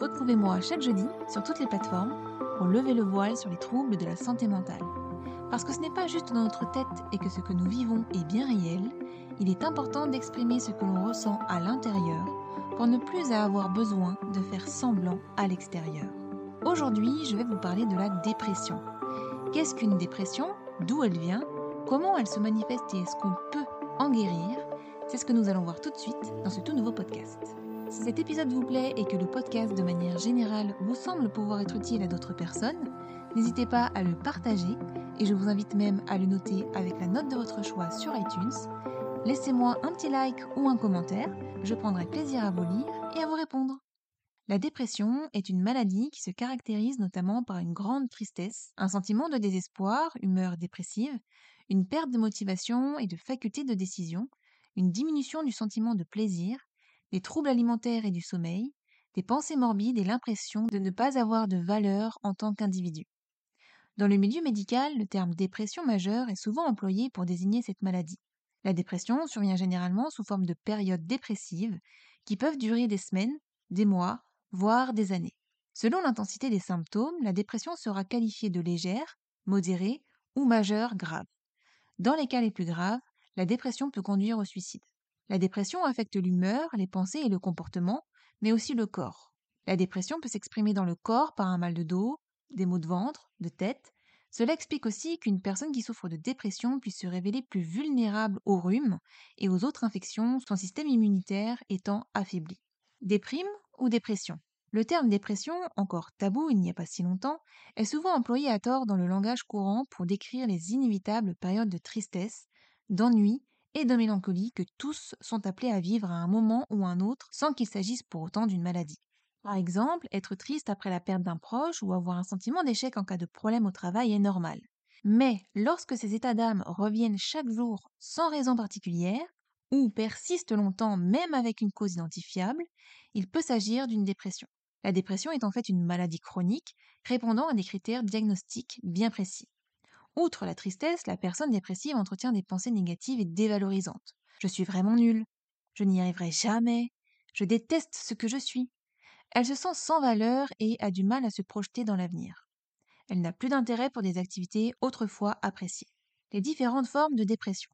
Retrouvez-moi chaque jeudi sur toutes les plateformes pour lever le voile sur les troubles de la santé mentale. Parce que ce n'est pas juste dans notre tête et que ce que nous vivons est bien réel, il est important d'exprimer ce que l'on ressent à l'intérieur pour ne plus avoir besoin de faire semblant à l'extérieur. Aujourd'hui, je vais vous parler de la dépression. Qu'est-ce qu'une dépression? D'où elle vient? Comment elle se manifeste et est-ce qu'on peut en guérir? C'est ce que nous allons voir tout de suite dans ce tout nouveau podcast. Si cet épisode vous plaît et que le podcast de manière générale vous semble pouvoir être utile à d'autres personnes, n'hésitez pas à le partager et je vous invite même à le noter avec la note de votre choix sur iTunes. Laissez-moi un petit like ou un commentaire, je prendrai plaisir à vous lire et à vous répondre. La dépression est une maladie qui se caractérise notamment par une grande tristesse, un sentiment de désespoir, humeur dépressive, une perte de motivation et de faculté de décision, une diminution du sentiment de plaisir, des troubles alimentaires et du sommeil, des pensées morbides et l'impression de ne pas avoir de valeur en tant qu'individu. Dans le milieu médical, le terme dépression majeure est souvent employé pour désigner cette maladie. La dépression survient généralement sous forme de périodes dépressives qui peuvent durer des semaines, des mois, voire des années. Selon l'intensité des symptômes, la dépression sera qualifiée de légère, modérée ou majeure grave. Dans les cas les plus graves, la dépression peut conduire au suicide. La dépression affecte l'humeur, les pensées et le comportement, mais aussi le corps. La dépression peut s'exprimer dans le corps par un mal de dos, des maux de ventre, de tête. Cela explique aussi qu'une personne qui souffre de dépression puisse se révéler plus vulnérable au rhume et aux autres infections, son système immunitaire étant affaibli. Déprime ou dépression? Le terme dépression, encore tabou il n'y a pas si longtemps, est souvent employé à tort dans le langage courant pour décrire les inévitables périodes de tristesse, d'ennui et de mélancolie que tous sont appelés à vivre à un moment ou un autre sans qu'il s'agisse pour autant d'une maladie. Par exemple, être triste après la perte d'un proche ou avoir un sentiment d'échec en cas de problème au travail est normal. Mais lorsque ces états d'âme reviennent chaque jour sans raison particulière, ou persistent longtemps même avec une cause identifiable, il peut s'agir d'une dépression. La dépression est en fait une maladie chronique répondant à des critères diagnostiques bien précis. Outre la tristesse, la personne dépressive entretient des pensées négatives et dévalorisantes. Je suis vraiment nulle. Je n'y arriverai jamais. Je déteste ce que je suis. Elle se sent sans valeur et a du mal à se projeter dans l'avenir. Elle n'a plus d'intérêt pour des activités autrefois appréciées. Les différentes formes de dépression.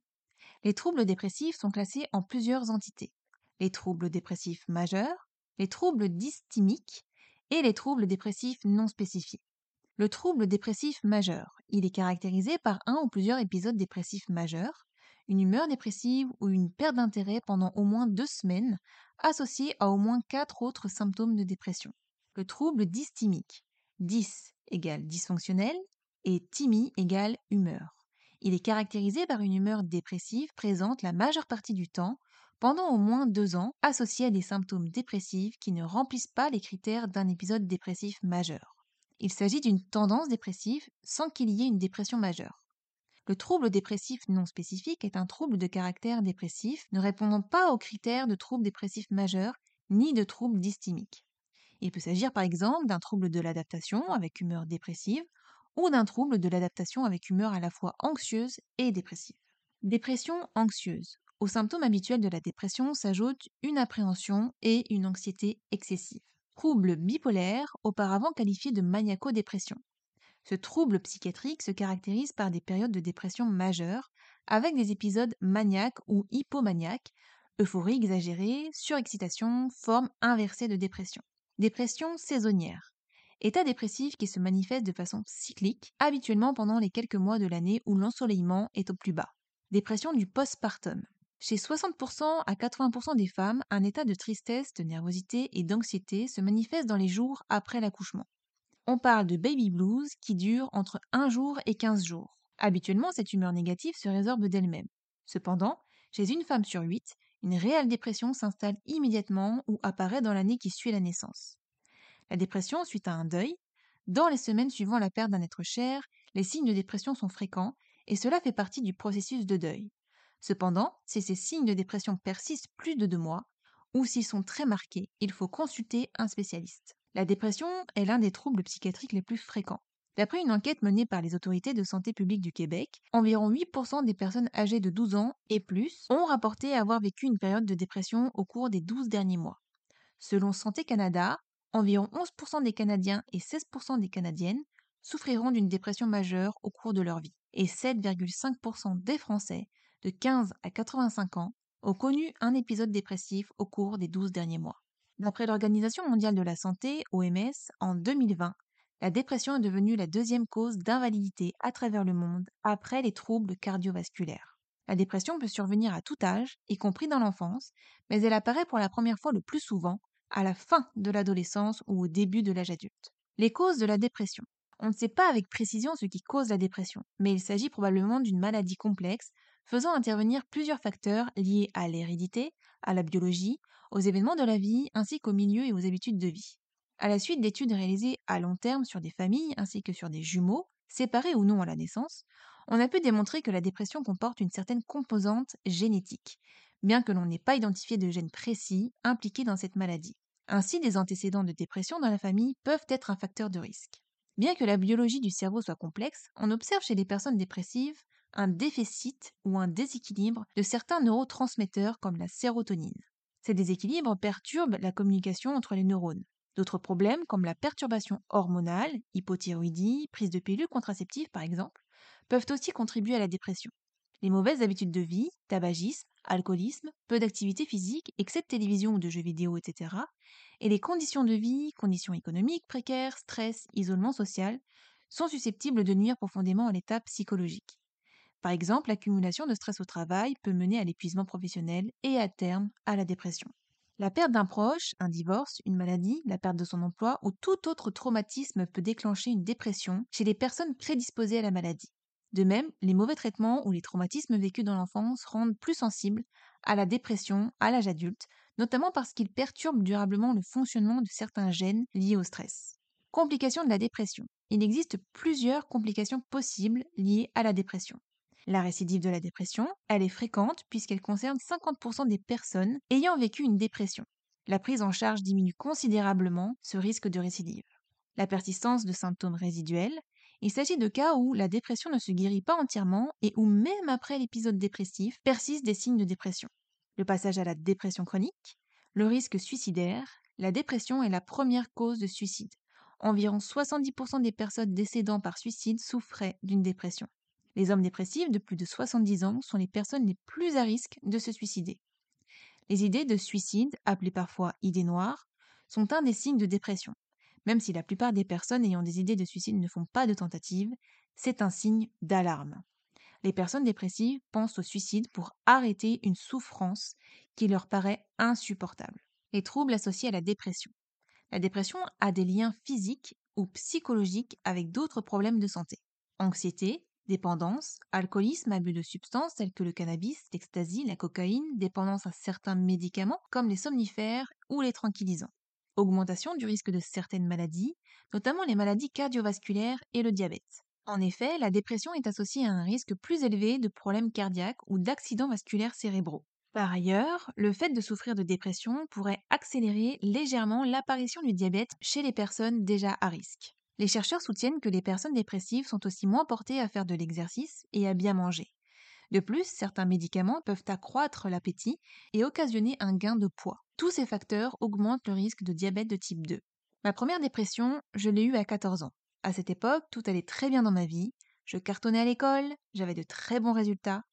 Les troubles dépressifs sont classés en plusieurs entités. Les troubles dépressifs majeurs, les troubles dysthymiques et les troubles dépressifs non spécifiés. Le trouble dépressif majeur. Il est caractérisé par un ou plusieurs épisodes dépressifs majeurs, une humeur dépressive ou une perte d'intérêt pendant au moins deux semaines, associée à au moins quatre autres symptômes de dépression. Le trouble dysthymique. Dys égale dysfonctionnel et thymi égale humeur. Il est caractérisé par une humeur dépressive présente la majeure partie du temps, pendant au moins deux ans, associée à des symptômes dépressifs qui ne remplissent pas les critères d'un épisode dépressif majeur. Il s'agit d'une tendance dépressive sans qu'il y ait une dépression majeure. Le trouble dépressif non spécifique est un trouble de caractère dépressif ne répondant pas aux critères de trouble dépressif majeur ni de trouble dysthymique. Il peut s'agir par exemple d'un trouble de l'adaptation avec humeur dépressive ou d'un trouble de l'adaptation avec humeur à la fois anxieuse et dépressive. Dépression anxieuse. Aux symptômes habituels de la dépression s'ajoutent une appréhension et une anxiété excessive. Trouble bipolaire, auparavant qualifié de maniaco-dépression. Ce trouble psychiatrique se caractérise par des périodes de dépression majeure, avec des épisodes maniaques ou hypomaniaques, euphorie exagérée, surexcitation, forme inversée de dépression. Dépression saisonnière. État dépressif qui se manifeste de façon cyclique, habituellement pendant les quelques mois de l'année où l'ensoleillement est au plus bas. Dépression du postpartum. Chez 60% à 80% des femmes, un état de tristesse, de nervosité et d'anxiété se manifeste dans les jours après l'accouchement. On parle de baby blues qui dure entre 1 jour et 15 jours. Habituellement, cette humeur négative se résorbe d'elle-même. Cependant, chez une femme sur 8, une réelle dépression s'installe immédiatement ou apparaît dans l'année qui suit la naissance. La dépression suite à un deuil. Dans les semaines suivant la perte d'un être cher, les signes de dépression sont fréquents et cela fait partie du processus de deuil. Cependant, si ces signes de dépression persistent plus de deux mois, ou s'ils sont très marqués, il faut consulter un spécialiste. La dépression est l'un des troubles psychiatriques les plus fréquents. D'après une enquête menée par les autorités de santé publique du Québec, environ 8% des personnes âgées de 12 ans et plus ont rapporté avoir vécu une période de dépression au cours des 12 derniers mois. Selon Santé Canada, environ 11% des Canadiens et 16% des Canadiennes souffriront d'une dépression majeure au cours de leur vie, et 7,5% des Français de 15 à 85 ans ont connu un épisode dépressif au cours des 12 derniers mois. D'après l'Organisation mondiale de la santé, OMS, en 2020, la dépression est devenue la deuxième cause d'invalidité à travers le monde après les troubles cardiovasculaires. La dépression peut survenir à tout âge, y compris dans l'enfance, mais elle apparaît pour la première fois le plus souvent à la fin de l'adolescence ou au début de l'âge adulte. Les causes de la dépression. On ne sait pas avec précision ce qui cause la dépression, mais il s'agit probablement d'une maladie complexe faisant intervenir plusieurs facteurs liés à l'hérédité, à la biologie, aux événements de la vie ainsi qu'au milieu et aux habitudes de vie. À la suite d'études réalisées à long terme sur des familles ainsi que sur des jumeaux, séparés ou non à la naissance, on a pu démontrer que la dépression comporte une certaine composante génétique, bien que l'on n'ait pas identifié de gènes précis impliqués dans cette maladie. Ainsi, des antécédents de dépression dans la famille peuvent être un facteur de risque. Bien que la biologie du cerveau soit complexe, on observe chez les personnes dépressives un déficit ou un déséquilibre de certains neurotransmetteurs comme la sérotonine. Ces déséquilibres perturbent la communication entre les neurones. D'autres problèmes comme la perturbation hormonale, hypothyroïdie, prise de pilules contraceptives par exemple, peuvent aussi contribuer à la dépression. Les mauvaises habitudes de vie, tabagisme, alcoolisme, peu d'activité physique, excès de télévision ou de jeux vidéo, etc., et les conditions de vie, conditions économiques précaires, stress, isolement social, sont susceptibles de nuire profondément à l'état psychologique. Par exemple, l'accumulation de stress au travail peut mener à l'épuisement professionnel et à terme à la dépression. La perte d'un proche, un divorce, une maladie, la perte de son emploi ou tout autre traumatisme peut déclencher une dépression chez les personnes prédisposées à la maladie. De même, les mauvais traitements ou les traumatismes vécus dans l'enfance rendent plus sensibles à la dépression à l'âge adulte, notamment parce qu'ils perturbent durablement le fonctionnement de certains gènes liés au stress. Complications de la dépression. Il existe plusieurs complications possibles liées à la dépression. La récidive de la dépression, elle est fréquente puisqu'elle concerne 50% des personnes ayant vécu une dépression. La prise en charge diminue considérablement ce risque de récidive. La persistance de symptômes résiduels, il s'agit de cas où la dépression ne se guérit pas entièrement et où même après l'épisode dépressif persistent des signes de dépression. Le passage à la dépression chronique, le risque suicidaire, la dépression est la première cause de suicide. Environ 70% des personnes décédant par suicide souffraient d'une dépression. Les hommes dépressifs de plus de 70 ans sont les personnes les plus à risque de se suicider. Les idées de suicide, appelées parfois idées noires, sont un des signes de dépression. Même si la plupart des personnes ayant des idées de suicide ne font pas de tentative, c'est un signe d'alarme. Les personnes dépressives pensent au suicide pour arrêter une souffrance qui leur paraît insupportable. Les troubles associés à la dépression. La dépression a des liens physiques ou psychologiques avec d'autres problèmes de santé. Anxiété, Dépendance, alcoolisme, abus de substances telles que le cannabis, l'ecstasy, la cocaïne, dépendance à certains médicaments comme les somnifères ou les tranquillisants. Augmentation du risque de certaines maladies, notamment les maladies cardiovasculaires et le diabète. En effet, la dépression est associée à un risque plus élevé de problèmes cardiaques ou d'accidents vasculaires cérébraux. Par ailleurs, le fait de souffrir de dépression pourrait accélérer légèrement l'apparition du diabète chez les personnes déjà à risque. Les chercheurs soutiennent que les personnes dépressives sont aussi moins portées à faire de l'exercice et à bien manger. De plus, certains médicaments peuvent accroître l'appétit et occasionner un gain de poids. Tous ces facteurs augmentent le risque de diabète de type 2. Ma première dépression, je l'ai eue à 14 ans. À cette époque, tout allait très bien dans ma vie. Je cartonnais à l'école, j'avais de très bons résultats,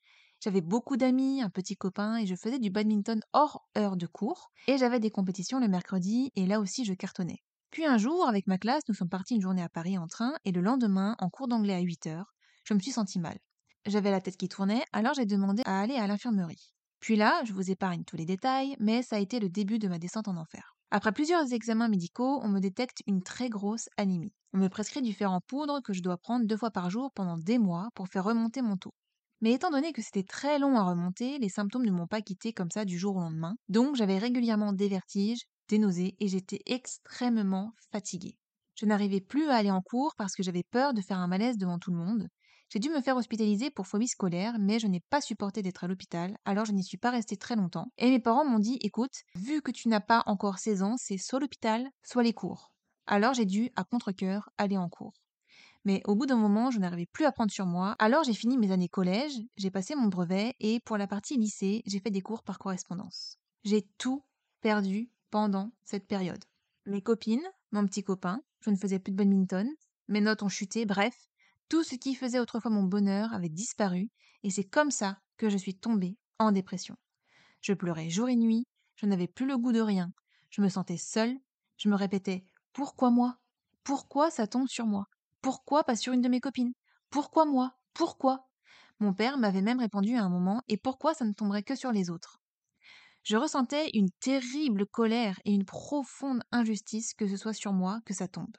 j'avais beaucoup d'amis, un petit copain et je faisais du badminton hors heure de cours. Et j'avais des compétitions le mercredi et là aussi je cartonnais. Puis un jour, avec ma classe, nous sommes partis une journée à Paris en train, et le lendemain, en cours d'anglais à 8 heures, je me suis sentie mal. J'avais la tête qui tournait, alors j'ai demandé à aller à l'infirmerie. Puis là, je vous épargne tous les détails, mais ça a été le début de ma descente en enfer. Après plusieurs examens médicaux, on me détecte une très grosse anémie. On me prescrit du fer en poudre que je dois prendre deux fois par jour pendant des mois pour faire remonter mon taux. Mais étant donné que c'était très long à remonter, les symptômes ne m'ont pas quitté comme ça du jour au lendemain, donc j'avais régulièrement des vertiges, des et j'étais extrêmement fatiguée. Je n'arrivais plus à aller en cours parce que j'avais peur de faire un malaise devant tout le monde. J'ai dû me faire hospitaliser pour phobie scolaire, mais je n'ai pas supporté d'être à l'hôpital, alors je n'y suis pas restée très longtemps. Et mes parents m'ont dit écoute, vu que tu n'as pas encore 16 ans, c'est soit l'hôpital, soit les cours. Alors j'ai dû, à contre-coeur, aller en cours. Mais au bout d'un moment, je n'arrivais plus à prendre sur moi. Alors j'ai fini mes années collège, j'ai passé mon brevet et pour la partie lycée, j'ai fait des cours par correspondance. J'ai tout perdu pendant cette période. Mes copines, mon petit copain, je ne faisais plus de badminton, mes notes ont chuté, bref, tout ce qui faisait autrefois mon bonheur avait disparu et c'est comme ça que je suis tombée en dépression. Je pleurais jour et nuit, je n'avais plus le goût de rien, je me sentais seule, je me répétais pourquoi moi? Pourquoi ça tombe sur moi? Pourquoi pas sur une de mes copines? Pourquoi moi? Pourquoi Mon père m'avait même répondu à un moment Et pourquoi ça ne tomberait que sur les autres? Je ressentais une terrible colère et une profonde injustice que ce soit sur moi que ça tombe.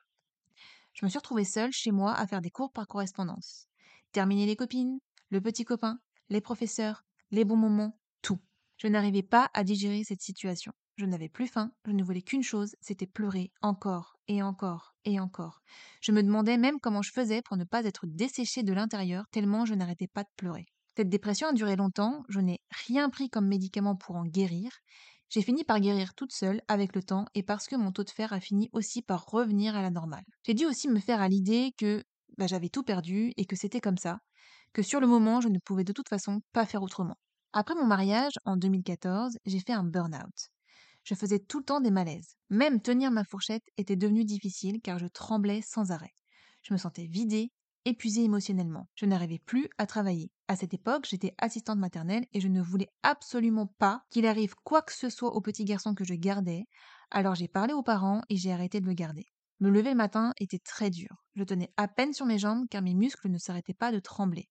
Je me suis retrouvée seule chez moi à faire des cours par correspondance. Terminer les copines, le petit copain, les professeurs, les bons moments, tout. Je n'arrivais pas à digérer cette situation. Je n'avais plus faim, je ne voulais qu'une chose, c'était pleurer encore et encore et encore. Je me demandais même comment je faisais pour ne pas être desséchée de l'intérieur tellement je n'arrêtais pas de pleurer. Cette dépression a duré longtemps, je n'ai rien pris comme médicament pour en guérir. J'ai fini par guérir toute seule avec le temps et parce que mon taux de fer a fini aussi par revenir à la normale. J'ai dû aussi me faire à l'idée que bah, j'avais tout perdu et que c'était comme ça, que sur le moment je ne pouvais de toute façon pas faire autrement. Après mon mariage, en 2014, j'ai fait un burn-out. Je faisais tout le temps des malaises. Même tenir ma fourchette était devenu difficile car je tremblais sans arrêt. Je me sentais vidée, épuisée émotionnellement. Je n'arrivais plus à travailler. À cette époque, j'étais assistante maternelle et je ne voulais absolument pas qu'il arrive quoi que ce soit au petit garçon que je gardais. Alors j'ai parlé aux parents et j'ai arrêté de le garder. Me lever le matin était très dur. Je tenais à peine sur mes jambes car mes muscles ne s'arrêtaient pas de trembler.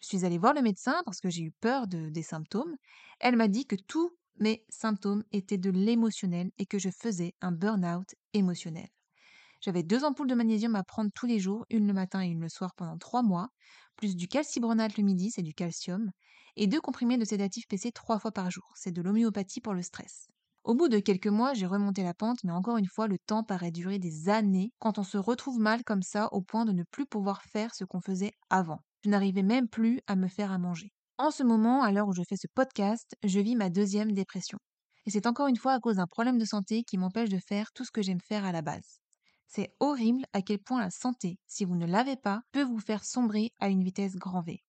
Je suis allée voir le médecin parce que j'ai eu peur de, des symptômes. Elle m'a dit que tout mes symptômes étaient de l'émotionnel et que je faisais un burn-out émotionnel. J'avais deux ampoules de magnésium à prendre tous les jours, une le matin et une le soir pendant trois mois, plus du calcibronate le midi, c'est du calcium, et deux comprimés de sédatif PC trois fois par jour, c'est de l'homéopathie pour le stress. Au bout de quelques mois, j'ai remonté la pente, mais encore une fois, le temps paraît durer des années quand on se retrouve mal comme ça au point de ne plus pouvoir faire ce qu'on faisait avant. Je n'arrivais même plus à me faire à manger. En ce moment, à l'heure où je fais ce podcast, je vis ma deuxième dépression. Et c'est encore une fois à cause d'un problème de santé qui m'empêche de faire tout ce que j'aime faire à la base. C'est horrible à quel point la santé, si vous ne l'avez pas, peut vous faire sombrer à une vitesse grand V.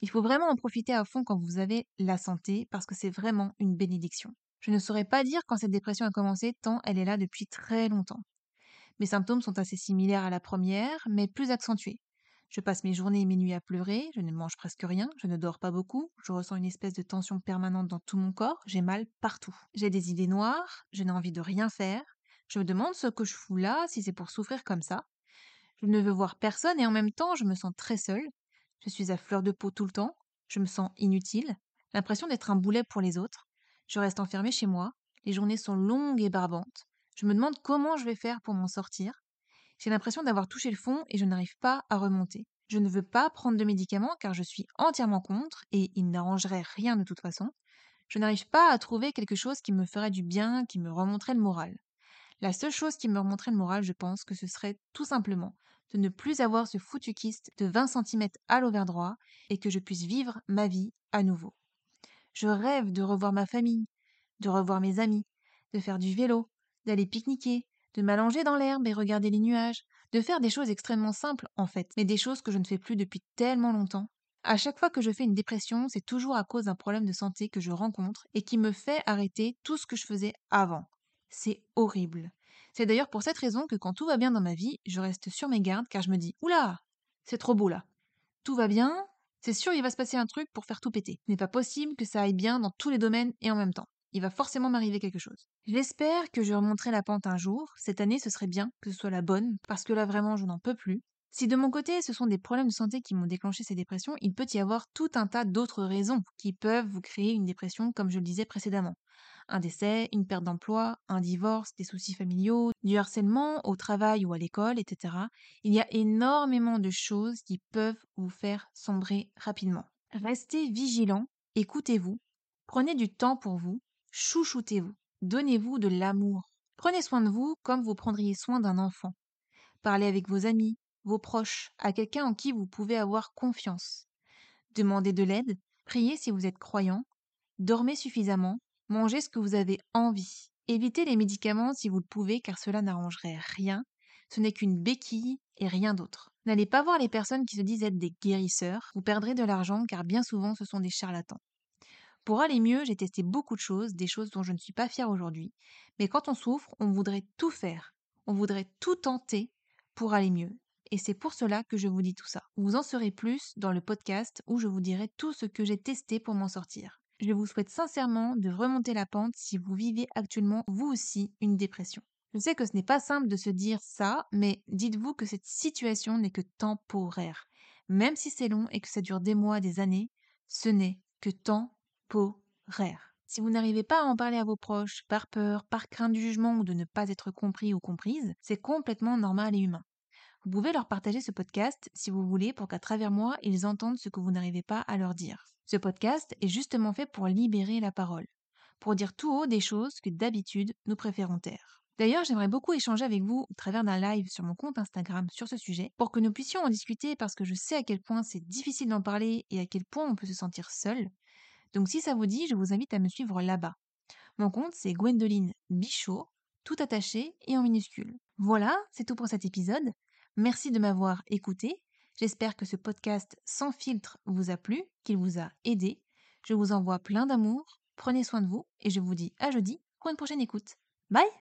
Il faut vraiment en profiter à fond quand vous avez la santé parce que c'est vraiment une bénédiction. Je ne saurais pas dire quand cette dépression a commencé tant elle est là depuis très longtemps. Mes symptômes sont assez similaires à la première, mais plus accentués. Je passe mes journées et mes nuits à pleurer, je ne mange presque rien, je ne dors pas beaucoup, je ressens une espèce de tension permanente dans tout mon corps, j'ai mal partout. J'ai des idées noires, je n'ai envie de rien faire, je me demande ce que je fous là, si c'est pour souffrir comme ça. Je ne veux voir personne et en même temps je me sens très seule. Je suis à fleur de peau tout le temps, je me sens inutile, l'impression d'être un boulet pour les autres. Je reste enfermée chez moi, les journées sont longues et barbantes. Je me demande comment je vais faire pour m'en sortir. J'ai l'impression d'avoir touché le fond et je n'arrive pas à remonter. Je ne veux pas prendre de médicaments car je suis entièrement contre et il n'arrangerait rien de toute façon. Je n'arrive pas à trouver quelque chose qui me ferait du bien, qui me remonterait le moral. La seule chose qui me remonterait le moral, je pense que ce serait tout simplement de ne plus avoir ce foutu kyste de 20 cm à l'ovaire droit et que je puisse vivre ma vie à nouveau. Je rêve de revoir ma famille, de revoir mes amis, de faire du vélo, d'aller pique-niquer, de m'allonger dans l'herbe et regarder les nuages, de faire des choses extrêmement simples en fait, mais des choses que je ne fais plus depuis tellement longtemps. À chaque fois que je fais une dépression, c'est toujours à cause d'un problème de santé que je rencontre et qui me fait arrêter tout ce que je faisais avant. C'est horrible. C'est d'ailleurs pour cette raison que quand tout va bien dans ma vie, je reste sur mes gardes car je me dis Oula, c'est trop beau là. Tout va bien, c'est sûr il va se passer un truc pour faire tout péter. Ce n'est pas possible que ça aille bien dans tous les domaines et en même temps il va forcément m'arriver quelque chose. J'espère que je remonterai la pente un jour. Cette année, ce serait bien que ce soit la bonne, parce que là vraiment, je n'en peux plus. Si de mon côté, ce sont des problèmes de santé qui m'ont déclenché ces dépressions, il peut y avoir tout un tas d'autres raisons qui peuvent vous créer une dépression, comme je le disais précédemment. Un décès, une perte d'emploi, un divorce, des soucis familiaux, du harcèlement au travail ou à l'école, etc. Il y a énormément de choses qui peuvent vous faire sombrer rapidement. Restez vigilant, écoutez-vous, prenez du temps pour vous, chouchoutez-vous. Donnez-vous de l'amour. Prenez soin de vous comme vous prendriez soin d'un enfant. Parlez avec vos amis, vos proches, à quelqu'un en qui vous pouvez avoir confiance. Demandez de l'aide, priez si vous êtes croyant, dormez suffisamment, mangez ce que vous avez envie. Évitez les médicaments si vous le pouvez car cela n'arrangerait rien. Ce n'est qu'une béquille et rien d'autre. N'allez pas voir les personnes qui se disent être des guérisseurs, vous perdrez de l'argent car bien souvent ce sont des charlatans. Pour aller mieux, j'ai testé beaucoup de choses, des choses dont je ne suis pas fière aujourd'hui, mais quand on souffre, on voudrait tout faire, on voudrait tout tenter pour aller mieux. Et c'est pour cela que je vous dis tout ça. Vous en saurez plus dans le podcast où je vous dirai tout ce que j'ai testé pour m'en sortir. Je vous souhaite sincèrement de remonter la pente si vous vivez actuellement vous aussi une dépression. Je sais que ce n'est pas simple de se dire ça, mais dites-vous que cette situation n'est que temporaire. Même si c'est long et que ça dure des mois, des années, ce n'est que temporaire. Si vous n'arrivez pas à en parler à vos proches, par peur, par crainte du jugement ou de ne pas être compris ou comprise, c'est complètement normal et humain. Vous pouvez leur partager ce podcast si vous voulez pour qu'à travers moi, ils entendent ce que vous n'arrivez pas à leur dire. Ce podcast est justement fait pour libérer la parole, pour dire tout haut des choses que d'habitude nous préférons taire. D'ailleurs, j'aimerais beaucoup échanger avec vous au travers d'un live sur mon compte Instagram sur ce sujet pour que nous puissions en discuter parce que je sais à quel point c'est difficile d'en parler et à quel point on peut se sentir seul. Donc si ça vous dit, je vous invite à me suivre là-bas. Mon compte c'est Gwendoline Bichot, tout attaché et en minuscule. Voilà, c'est tout pour cet épisode. Merci de m'avoir écouté. J'espère que ce podcast sans filtre vous a plu, qu'il vous a aidé. Je vous envoie plein d'amour, prenez soin de vous et je vous dis à jeudi pour une prochaine écoute. Bye